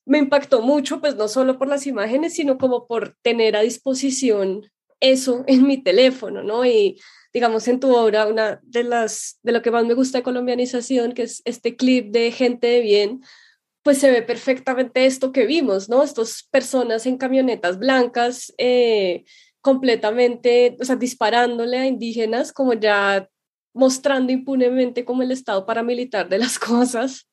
me impactó mucho, pues no solo por las imágenes, sino como por tener a disposición eso en mi teléfono, ¿no? Y digamos en tu obra, una de las, de lo que más me gusta de colombianización, que es este clip de gente de bien, pues se ve perfectamente esto que vimos, ¿no? Estas personas en camionetas blancas, eh, completamente, o sea, disparándole a indígenas, como ya mostrando impunemente como el estado paramilitar de las cosas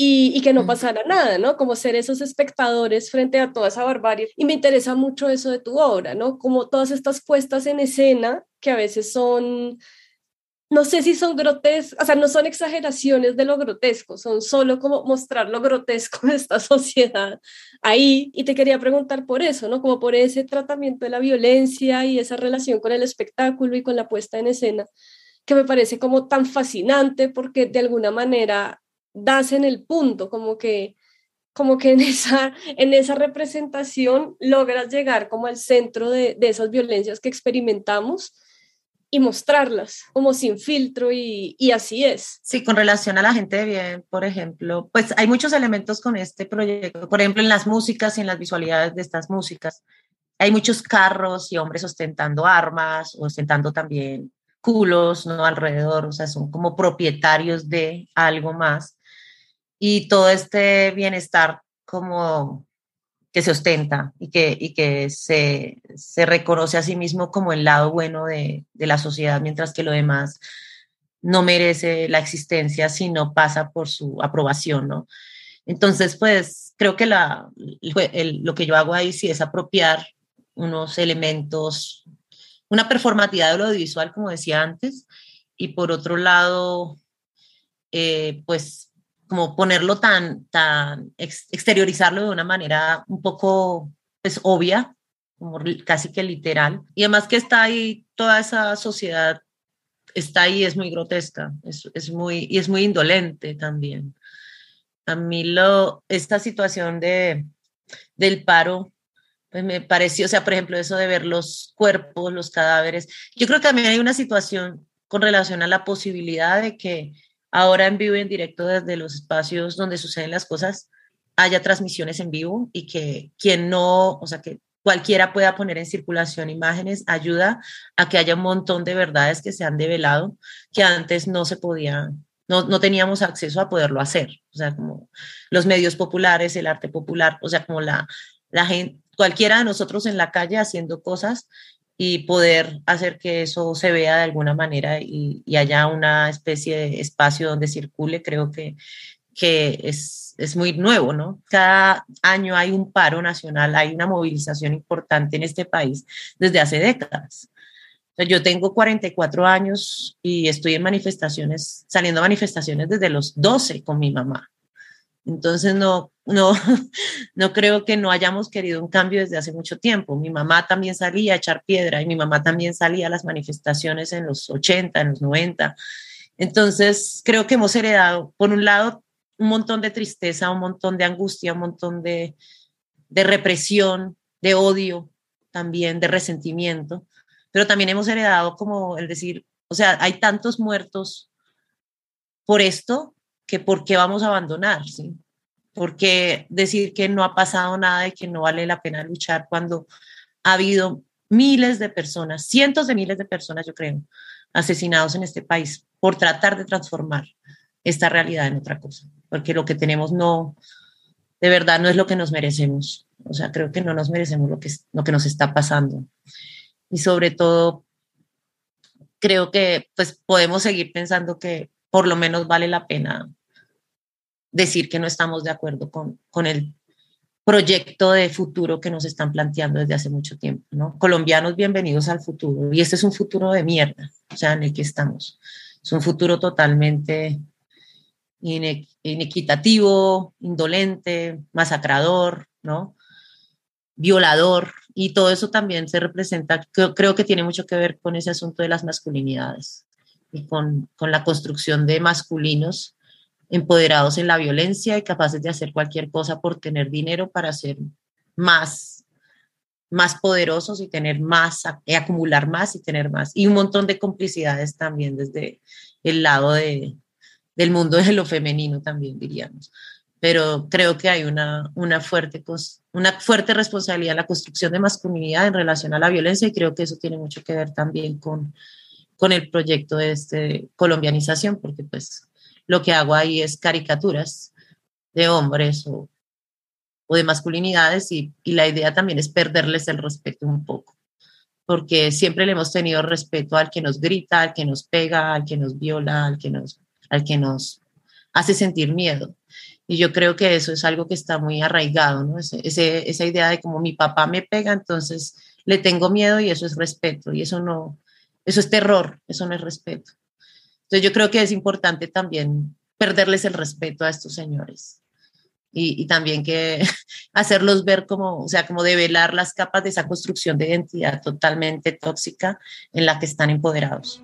y, que no pasara nada, ¿no? Como ser esos espectadores frente a toda esa barbarie. Y me interesa mucho eso de tu obra, ¿no? Como todas estas puestas en escena que a veces son, no sé si son grotescas, o sea, no son exageraciones de lo grotesco, son solo como mostrar lo grotesco de esta sociedad ahí. Y te quería preguntar por eso, ¿no? Como por ese tratamiento de la violencia y esa relación con el espectáculo y con la puesta en escena que me parece como tan fascinante porque de alguna manera das en el punto, como que, como que en, esa, en esa representación logras llegar como al centro de, de esas violencias que experimentamos y mostrarlas como sin filtro y, y, así es. Sí, con relación a la gente de bien, por ejemplo, pues hay muchos elementos con este proyecto, por ejemplo, en las músicas y en las visualidades de estas músicas. Hay muchos carros y hombres ostentando armas, ostentando también culos, ¿no? Alrededor, o sea, son como propietarios de algo más y todo este bienestar como que se ostenta y que, y que se, se reconoce a sí mismo como el lado bueno de, de, la sociedad, mientras que lo demás no merece la existencia si no pasa por su aprobación, ¿no? Entonces, pues creo que la, lo que yo hago ahí sí es apropiar unos elementos, una performatividad de lo audiovisual, como decía antes, y por otro lado, eh, pues como ponerlo tan, tan, exteriorizarlo de una manera un poco, pues, obvia, como casi que literal. Y además que está ahí, toda esa sociedad está ahí, es muy grotesca, es, es muy, y es muy indolente también. A mí lo, esta situación de, del paro pues me pareció, o sea, por ejemplo, eso de ver los cuerpos, los cadáveres. Yo creo que también hay una situación con relación a la posibilidad de que ahora en vivo y en directo desde los espacios donde suceden las cosas haya transmisiones en vivo y que quien no, o sea, que cualquiera pueda poner en circulación imágenes, ayuda a que haya un montón de verdades que se han develado que antes no se podían, no, no teníamos acceso a poderlo hacer. O sea, como los medios populares, el arte popular, o sea, como la, la gente, cualquiera de nosotros en la calle haciendo cosas y poder hacer que eso se vea de alguna manera y, haya una especie de espacio donde circule, creo que, que es, es, muy nuevo, ¿no? Cada año hay un paro nacional, hay una movilización importante en este país desde hace décadas. Yo tengo 44 años y estoy en manifestaciones, saliendo a manifestaciones desde los 12 con mi mamá. Entonces, no, no, no creo que no hayamos querido un cambio desde hace mucho tiempo. Mi mamá también salía a echar piedra y mi mamá también salía a las manifestaciones en los 80, en los 90. Entonces, creo que hemos heredado, por un lado, un montón de tristeza, un montón de angustia, un montón de, de represión, de odio, también de resentimiento, pero también hemos heredado como el decir, o sea, hay tantos muertos por esto que por qué vamos a abandonar, ¿sí? Porque decir que no ha pasado nada y que no vale la pena luchar cuando ha habido miles de personas, cientos de miles de personas, yo creo, asesinados en este país por tratar de transformar esta realidad en otra cosa, porque lo que tenemos no, de verdad no es lo que nos merecemos. O sea, creo que no nos merecemos lo que, lo que nos está pasando. Y sobre todo, creo que pues podemos seguir pensando que por lo menos vale la pena decir que no estamos de acuerdo con, con el proyecto de futuro que nos están planteando desde hace mucho tiempo, ¿no? Colombianos, bienvenidos al futuro. Y este es un futuro de mierda, o sea, en el que estamos. Es un futuro totalmente inequitativo, indolente, masacrador, ¿no? Violador. Y todo eso también se representa, creo, creo que tiene mucho que ver con ese asunto de las masculinidades y con, con la construcción de masculinos empoderados en la violencia y capaces de hacer cualquier cosa por tener dinero para ser más, más poderosos y tener más, y acumular más y tener más. Y un montón de complicidades también desde el lado de, del mundo de lo femenino también, diríamos. Pero creo que hay una, una, fuerte, una fuerte responsabilidad en la construcción de masculinidad en relación a la violencia y creo que eso tiene mucho que ver también con, con el proyecto de este, colombianización, porque pues lo que hago ahí es caricaturas de hombres o, o de masculinidades y, la idea también es perderles el respeto un poco, porque siempre le hemos tenido respeto al que nos grita, al que nos pega, al que nos viola, al que nos, al que nos hace sentir miedo. Y yo creo que eso es algo que está muy arraigado, ¿no? Ese, esa idea de como mi papá me pega, entonces le tengo miedo y eso es respeto, y eso no, eso es terror, eso no es respeto. Entonces yo creo que es importante también perderles el respeto a estos señores y, también que hacerlos ver como, o sea, como develar las capas de esa construcción de identidad totalmente tóxica en la que están empoderados.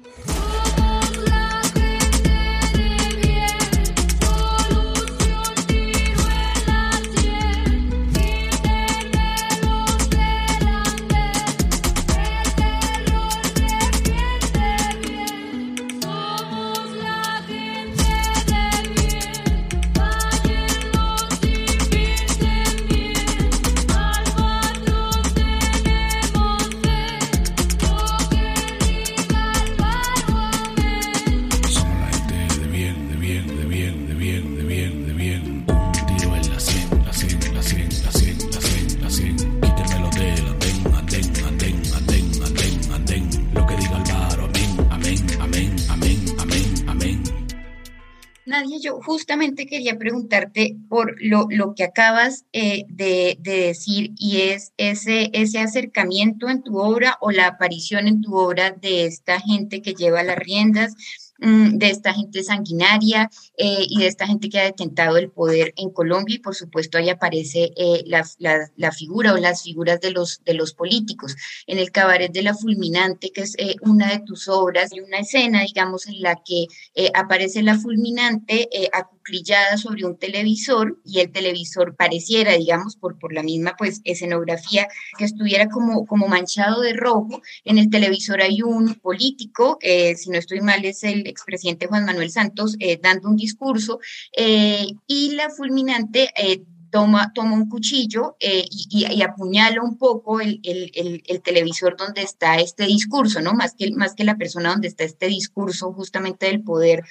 Justamente quería preguntarte por lo, lo que acabas eh, de, de, decir y es ese, ese acercamiento en tu obra o la aparición en tu obra de esta gente que lleva las riendas de esta gente sanguinaria eh, y de esta gente que ha detentado el poder en Colombia y por supuesto ahí aparece eh, la, la, figura o las figuras de los, de los políticos. En el cabaret de la fulminante, que es eh, una de tus obras, y una escena, digamos, en la que aparece la fulminante acuclillada sobre un televisor y el televisor pareciera, digamos, por, por la misma pues escenografía, que estuviera como, como manchado de rojo. En el televisor hay un político, eh, si no estoy mal es el expresidente Juan Manuel Santos, eh, dando un discurso y la fulminante toma, toma un cuchillo eh, y, apuñala un poco el, televisor donde está este discurso, ¿no? Más que, más que la persona donde está este discurso justamente del poder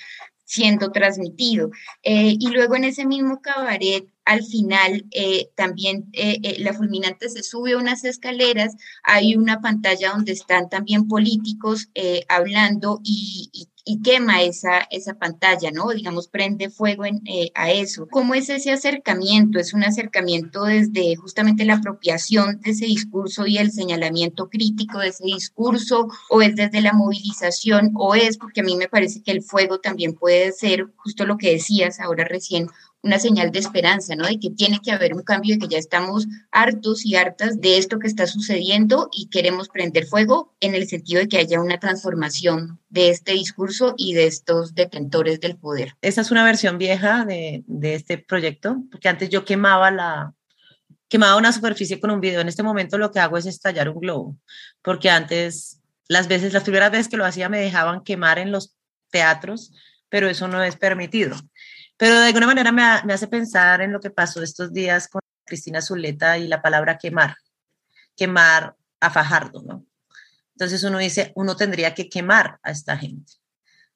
siendo transmitido. Eh, y luego en ese mismo cabaret, al final, eh, también la fulminante se sube a unas escaleras, hay una pantalla donde están también políticos hablando y, y quema esa, esa pantalla, ¿no? Digamos, prende fuego en, eh, a eso. ¿Cómo es ese acercamiento? ¿Es un acercamiento desde justamente la apropiación de ese discurso y el señalamiento crítico de ese discurso? ¿O es desde la movilización? ¿O es porque a mí me parece que el fuego también puede ser justo lo que decías ahora recién, una señal de esperanza, ¿no? De que tiene que haber un cambio, de que ya estamos hartos y hartas de esto que está sucediendo y queremos prender fuego en el sentido de que haya una transformación de este discurso y de estos detentores del poder. Esa es una versión vieja de, de este proyecto, porque antes yo quemaba la, quemaba una superficie con un video. En este momento lo que hago es estallar un globo, porque antes, las veces, las primeras veces que lo hacía me dejaban quemar en los teatros, pero eso no es permitido. Pero de alguna manera me, hace pensar en lo que pasó estos días con Cristina Zuleta y la palabra quemar, quemar a Fajardo, ¿no? Entonces uno dice, uno tendría que quemar a esta gente,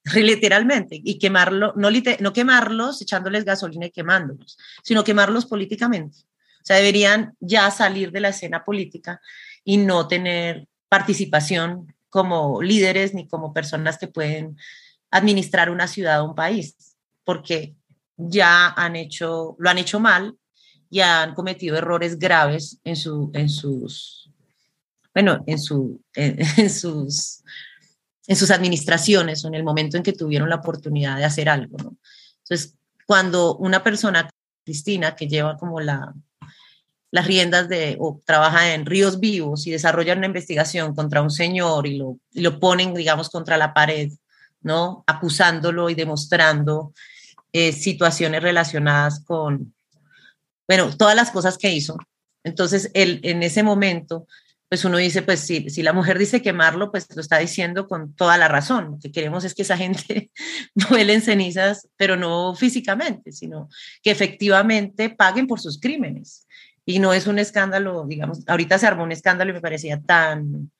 literalmente, y quemarlo, no, no quemarlos echándoles gasolina y quemándolos, sino quemarlos políticamente. O sea, deberían ya salir de la escena política y no tener participación como líderes ni como personas que pueden administrar una ciudad o un país, porque ya han hecho, lo han hecho mal y han cometido errores graves en, su, en sus, bueno, en, su, en, sus, en sus administraciones o en el momento en que tuvieron la oportunidad de hacer algo. ¿no? Entonces, cuando una persona, Cristina, que lleva como la, las riendas de, o trabaja en ríos vivos y desarrolla una investigación contra un señor y lo, y lo ponen, digamos, contra la pared, ¿no? Acusándolo y demostrando eh, situaciones relacionadas con, bueno, todas las cosas que hizo. Entonces, él, en ese momento, pues uno dice, pues si, si la mujer dice quemarlo, pues lo está diciendo con toda la razón. Lo que queremos es que esa gente vuele en cenizas, pero no físicamente, sino que efectivamente paguen por sus crímenes. Y no es un escándalo, digamos, ahorita se armó un escándalo y me parecía tan,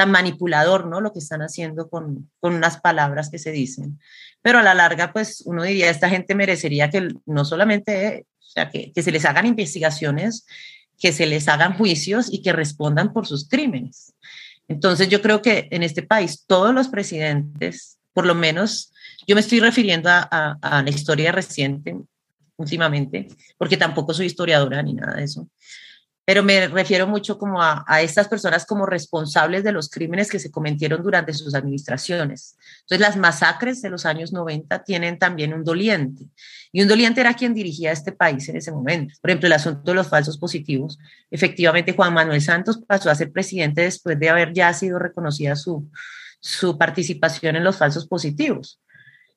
tan manipulador, ¿no? Lo que están haciendo con, con unas palabras que se dicen pero a la larga, pues uno diría, esta gente merecería que no solamente, o sea, que, que se les hagan investigaciones, que se les hagan juicios y que respondan por sus crímenes. Entonces yo creo que en este país todos los presidentes, por lo menos, yo me estoy refiriendo a, a, a la historia reciente últimamente, porque tampoco soy historiadora ni nada de eso, pero me refiero mucho como a, a, estas personas como responsables de los crímenes que se cometieron durante sus administraciones. Entonces, las masacres de los años 90 tienen también un doliente, y un doliente era quien dirigía este país en ese momento. Por ejemplo, el asunto de los falsos positivos. Efectivamente, Juan Manuel Santos pasó a ser presidente después de haber ya sido reconocida su, su participación en los falsos positivos.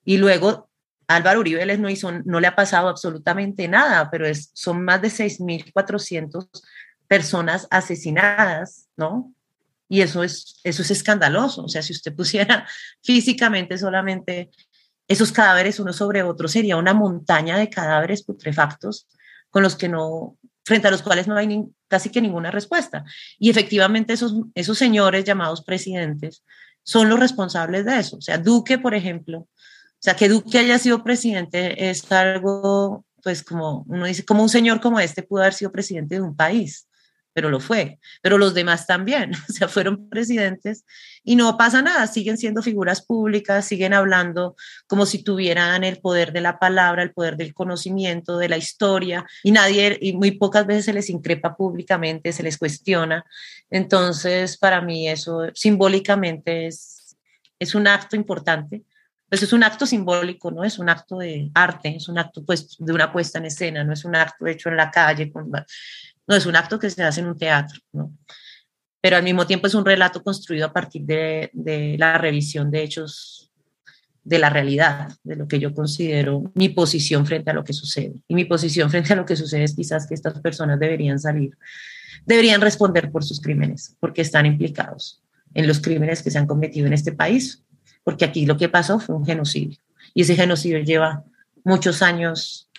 Y luego Álvaro Uribe no, hizo, no le ha pasado absolutamente nada, pero es, son más de 6.400 personas asesinadas, ¿no? Y eso es, eso es escandaloso. O sea, si usted pusiera físicamente solamente esos cadáveres uno sobre otro, sería una montaña de cadáveres putrefactos con los que no, frente a los cuales no hay casi que ninguna respuesta. Y efectivamente esos, esos señores llamados presidentes son los responsables de eso. O sea, Duque, por ejemplo, o sea, que Duque haya sido presidente es algo, pues como uno dice, como un señor como este pudo haber sido presidente de un país pero lo fue. Pero los demás también, o sea, fueron presidentes y no pasa nada, siguen siendo figuras públicas, siguen hablando como si tuvieran el poder de la palabra, el poder del conocimiento, de la historia, y nadie, y muy pocas veces se les increpa públicamente, se les cuestiona. Entonces, para mí eso simbólicamente es, es un acto importante. Pues es un acto simbólico, ¿no? Es un acto de arte, es un acto pues de una puesta en escena, no es un acto hecho en la calle no es un acto que se hace en un teatro, ¿no? Pero al mismo tiempo es un relato construido a partir de, de la revisión de hechos de la realidad, de lo que yo considero mi posición frente a lo que sucede. Y mi posición frente a lo que sucede es quizás que estas personas deberían salir, deberían responder por sus crímenes, porque están implicados en los crímenes que se han cometido en este país, porque aquí lo que pasó fue un genocidio. Y ese genocidio lleva muchos años,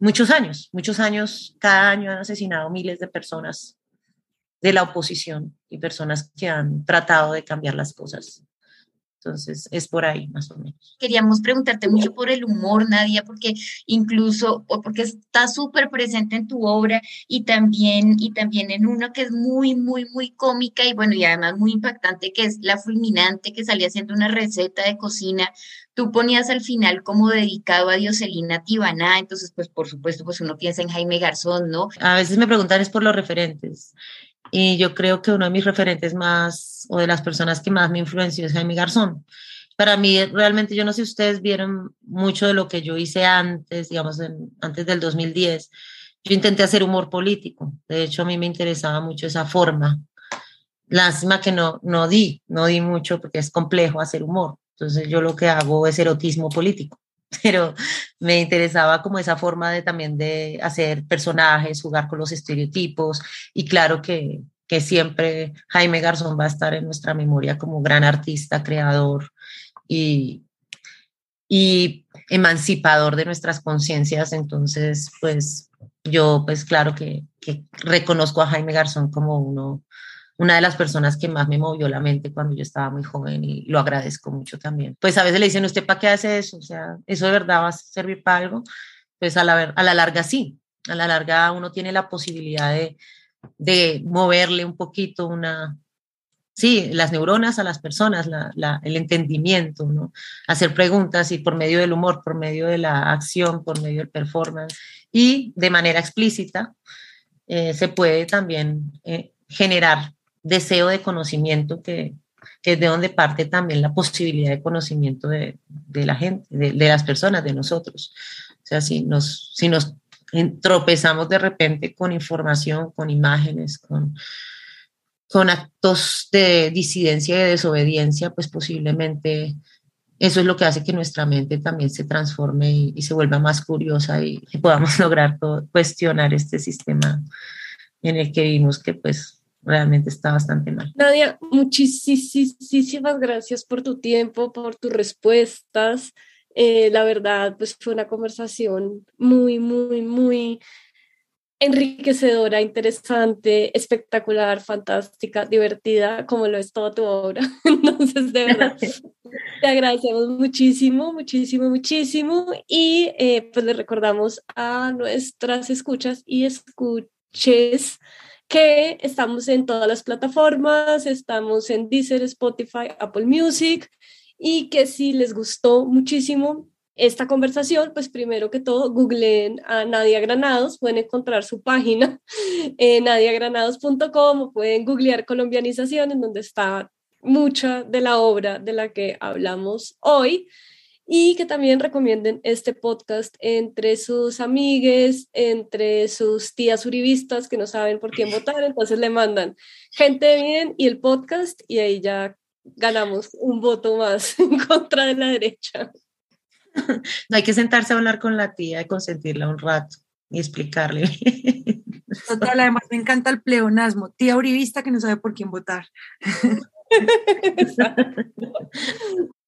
muchos años, muchos años, cada año han asesinado miles de personas de la oposición y personas que han tratado de cambiar las cosas entonces, es por ahí más o menos. Queríamos preguntarte mucho por el humor, Nadia, porque incluso, porque está súper presente en tu obra y también, y también en una que es muy, muy, muy cómica y bueno, y además muy impactante, que es La Fulminante, que salía haciendo una receta de cocina. Tú ponías al final como dedicado a Dioselina Tibaná, entonces, pues por supuesto, pues uno piensa en Jaime Garzón, ¿no? A veces me preguntan es por los referentes. Y yo creo que uno de mis referentes más, o de las personas que más me influenció es Jaime Garzón. Para mí, realmente, yo no sé si ustedes vieron mucho de lo que yo hice antes, digamos, antes del 2010. Yo intenté hacer humor político. De hecho, a mí me interesaba mucho esa forma. Lástima que no, no di, no di mucho porque es complejo hacer humor. Entonces, yo lo que hago es erotismo político pero me interesaba como esa forma de también de hacer personajes, jugar con los estereotipos y claro que, que siempre Jaime Garzón va a estar en nuestra memoria como gran artista, creador y, y emancipador de nuestras conciencias. Entonces, pues yo, pues claro que, que reconozco a Jaime Garzón como uno una de las personas que más me movió la mente cuando yo estaba muy joven y lo agradezco mucho también. Pues a veces le dicen, ¿usted para qué hace eso? O sea, ¿eso de verdad va a servir para algo? Pues a la, a la larga sí, a la larga uno tiene la posibilidad de, de moverle un poquito una, sí, las neuronas a las personas, la, la, el entendimiento, ¿no? Hacer preguntas y por medio del humor, por medio de la acción, por medio del performance y de manera explícita eh, se puede también eh, generar deseo de conocimiento que, es de donde parte también la posibilidad de conocimiento de, la gente, de, las personas, de nosotros. O sea, si nos, si nos tropezamos de repente con información, con imágenes, con, con actos de disidencia y de desobediencia, pues posiblemente eso es lo que hace que nuestra mente también se transforme y, se vuelva más curiosa y, y podamos lograr cuestionar este sistema en el que vivimos que pues realmente está bastante mal. Nadia, muchísimas gracias por tu tiempo, por tus respuestas. Eh, la verdad, pues fue una conversación muy, muy, muy enriquecedora, interesante, espectacular, fantástica, divertida, como lo es toda tu obra. Entonces, de verdad, te agradecemos muchísimo, muchísimo, muchísimo. Y eh, pues le recordamos a nuestras escuchas y escuches que estamos en todas las plataformas, estamos en Deezer, Spotify, Apple Music y que si les gustó muchísimo esta conversación, pues primero que todo, googleen a Nadia Granados, pueden encontrar su página en nadiagranados.com o pueden googlear colombianización, en donde está mucha de la obra de la que hablamos hoy y que también recomienden este podcast entre sus amigues, entre sus tías uribistas que no saben por quién votar, entonces le mandan gente bien y el podcast y ahí ya ganamos un voto más en contra de la derecha. No hay que sentarse a hablar con la tía y consentirla un rato y explicarle. Total, además me encanta el pleonasmo, tía uribista que no sabe por quién votar.